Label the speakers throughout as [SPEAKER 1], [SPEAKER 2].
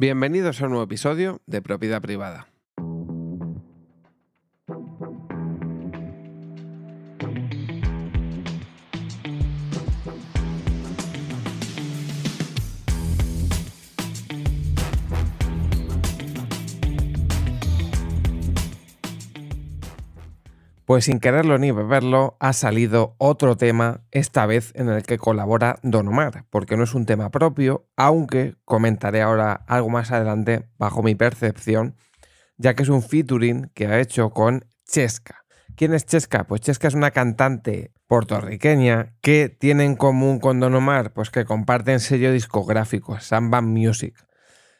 [SPEAKER 1] Bienvenidos a un nuevo episodio de Propiedad Privada. Pues sin quererlo ni beberlo, ha salido otro tema, esta vez en el que colabora Don Omar, porque no es un tema propio, aunque comentaré ahora algo más adelante bajo mi percepción, ya que es un featuring que ha hecho con Chesca. ¿Quién es Chesca? Pues Chesca es una cantante puertorriqueña que tiene en común con Don Omar, pues que comparten sello discográfico, Samba Music.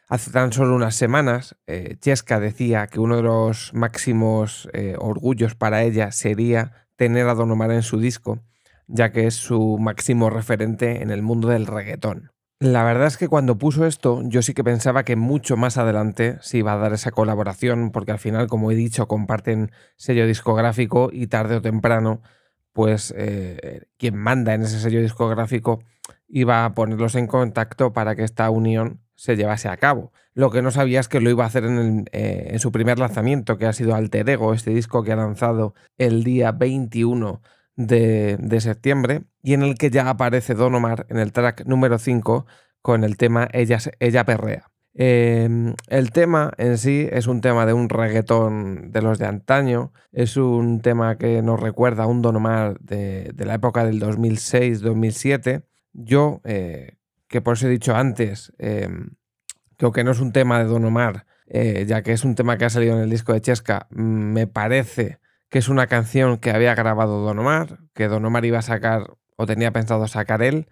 [SPEAKER 1] Hace tan solo unas semanas, eh, Chesca decía que uno de los máximos eh, orgullos para ella sería tener a Don Omar en su disco, ya que es su máximo referente en el mundo del reggaetón. La verdad es que cuando puso esto, yo sí que pensaba que mucho más adelante se iba a dar esa colaboración, porque al final, como he dicho, comparten sello discográfico y tarde o temprano, pues eh, quien manda en ese sello discográfico iba a ponerlos en contacto para que esta unión se llevase a cabo. Lo que no sabía es que lo iba a hacer eh, en, su primer lanzamiento, que ha sido Alter Ego, este disco que ha lanzado el día 21 de, septiembre, y en el que ya aparece Don Omar en el track número 5 con el tema Ella, Ella Perrea. Em, el tema en sí es un tema de un reggaetón de los de antaño, es un tema que nos recuerda a un Don Omar de, la época del 2006-2007. Yo, eh, que por eso he dicho antes, em, que no es un tema de Don Omar, eh, ya que es un tema que ha salido en el disco de Chesca, mm, me parece que es una canción que había grabado Don Omar, que Don Omar iba a sacar o tenía pensado sacar él,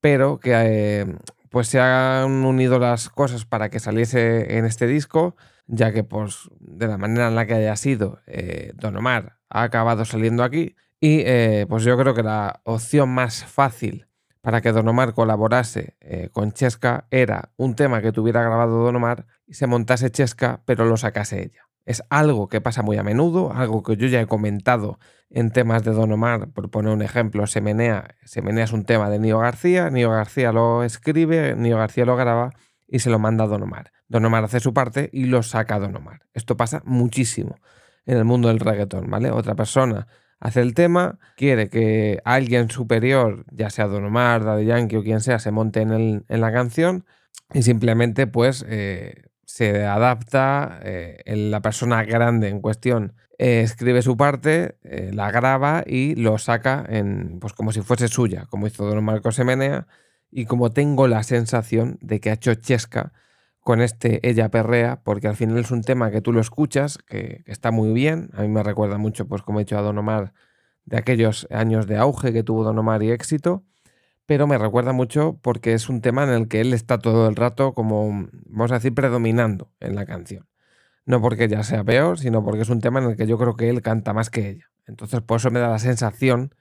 [SPEAKER 1] pero que eh, pues se han unido las cosas para que saliese en este disco, ya que pues de la manera en la que haya sido eh, Don Omar ha acabado saliendo aquí y pues yo creo que la opción más fácil para que Don Omar colaborase eh, con Chesca era un tema que tuviera grabado Don Omar y se montase Chesca, pero lo sacase ella. Es algo que pasa muy a menudo, algo que yo ya he comentado en temas de Don Omar, por poner un ejemplo, Semenea. Semenea es un tema de Nio García, Nio García lo escribe, Nio García lo graba y se lo manda a Don Omar. Don Omar hace su parte y lo saca a Don Omar. Esto pasa muchísimo en el mundo del reggaetón, ¿vale? Otra persona hace el tema, quiere que alguien superior, ya sea Don Omar, Daddy Yankee o quien sea, se monte en, la canción y simplemente pues eh, se adapta, eh, la persona grande en cuestión eh, escribe su parte, la graba y lo saca en, pues como si fuese suya, como hizo Don Omar Semenea y como tengo la sensación de que ha hecho Chesca con este Ella Perrea, porque al final es un tema que tú lo escuchas, que, está muy bien. A mí me recuerda mucho, pues como he dicho a Don Omar, de aquellos años de auge que tuvo Don Omar y éxito, pero me recuerda mucho porque es un tema en el que él está todo el rato como, vamos a decir, predominando en la canción. No porque ella sea peor, sino porque es un tema en el que yo creo que él canta más que ella. Entonces por eso me da la sensación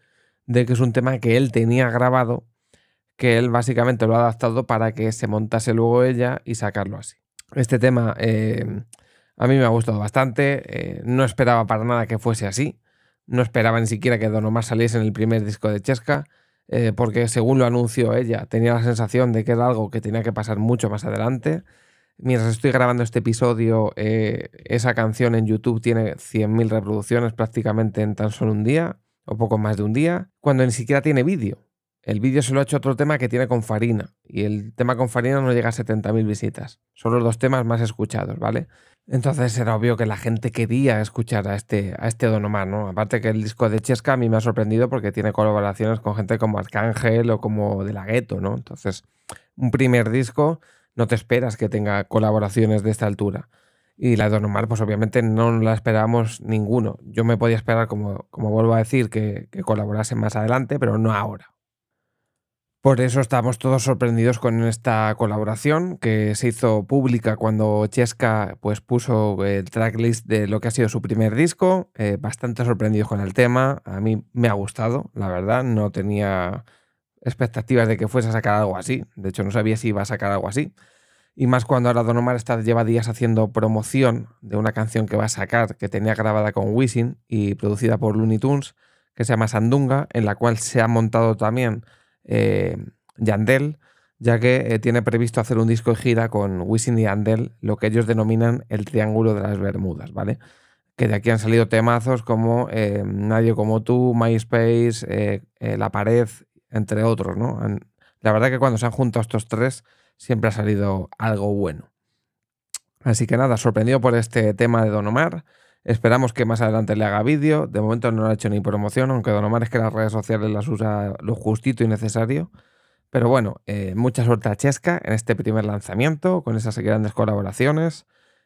[SPEAKER 1] de que es un tema que él tenía grabado que él básicamente lo ha adaptado para que se montase luego ella y sacarlo así. Este tema eh, a mí me ha gustado bastante, eh, no esperaba para nada que fuese así, no esperaba ni siquiera que Don Omar saliese en el primer disco de Chesca, eh, porque según lo anunció ella, tenía la sensación de que era algo que tenía que pasar mucho más adelante. Mientras estoy grabando este episodio, esa canción en YouTube tiene 100.000 reproducciones prácticamente en tan solo un día, o poco más de un día, cuando ni siquiera tiene vídeo. El vídeo se lo ha hecho otro tema que tiene con Farina. Y el tema con Farina no llega a 70.000 visitas. Son los dos temas más escuchados, ¿vale? Entonces era obvio que la gente quería escuchar a este, a este Don Omar, ¿no? Aparte que el disco de Chesca a mí me ha sorprendido porque tiene colaboraciones con gente como Arcángel o como De La Gueto, ¿no? Entonces, un primer disco no te esperas que tenga colaboraciones de esta altura. Y la de Don Omar, pues obviamente no la esperábamos ninguno. Yo me podía esperar, como, como vuelvo a decir, que, que colaborase más adelante, pero no ahora. Por eso estamos todos sorprendidos con esta colaboración que se hizo pública cuando Chesca pues, puso el tracklist de lo que ha sido su primer disco. Eh, bastante sorprendidos con el tema. A mí me ha gustado, la verdad. No tenía expectativas de que fuese a sacar algo así. De hecho, no sabía si iba a sacar algo así. Y más cuando ahora Don Omar está, lleva días haciendo promoción de una canción que va a sacar, que tenía grabada con Wisin y producida por Looney Tunes, que se llama Sandunga, en la cual se ha montado también eh, Yandel. ya que eh, tiene previsto hacer un disco de gira con Wisin y Andel, lo que ellos denominan el Triángulo de las Bermudas, ¿vale? Que de aquí han salido temazos como eh, Nadie como tú, MySpace, La Pared, entre otros, ¿no? La verdad que cuando se han juntado estos tres siempre ha salido algo bueno. Así que nada, sorprendido por este tema de Don Omar. Esperamos que más adelante le haga vídeo. De momento no ha hecho ni promoción, aunque Don Omar es que las redes sociales las usa lo justito y necesario. Pero bueno, eh, mucha suerte a Chesca en este primer lanzamiento, con esas grandes colaboraciones.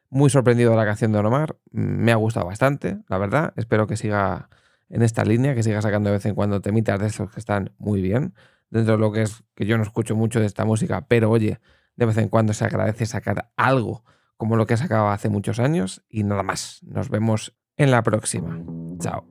[SPEAKER 1] Muy sorprendido de la canción de Don Omar. Me ha gustado bastante, la verdad. Espero que siga en esta línea, que siga sacando de vez en cuando temitas de esos que están muy bien dentro de lo que es que yo no escucho mucho de esta música, pero oye, de vez en cuando se agradece sacar algo como lo que sacaba hace muchos años y nada más. Nos vemos en la próxima. Chao.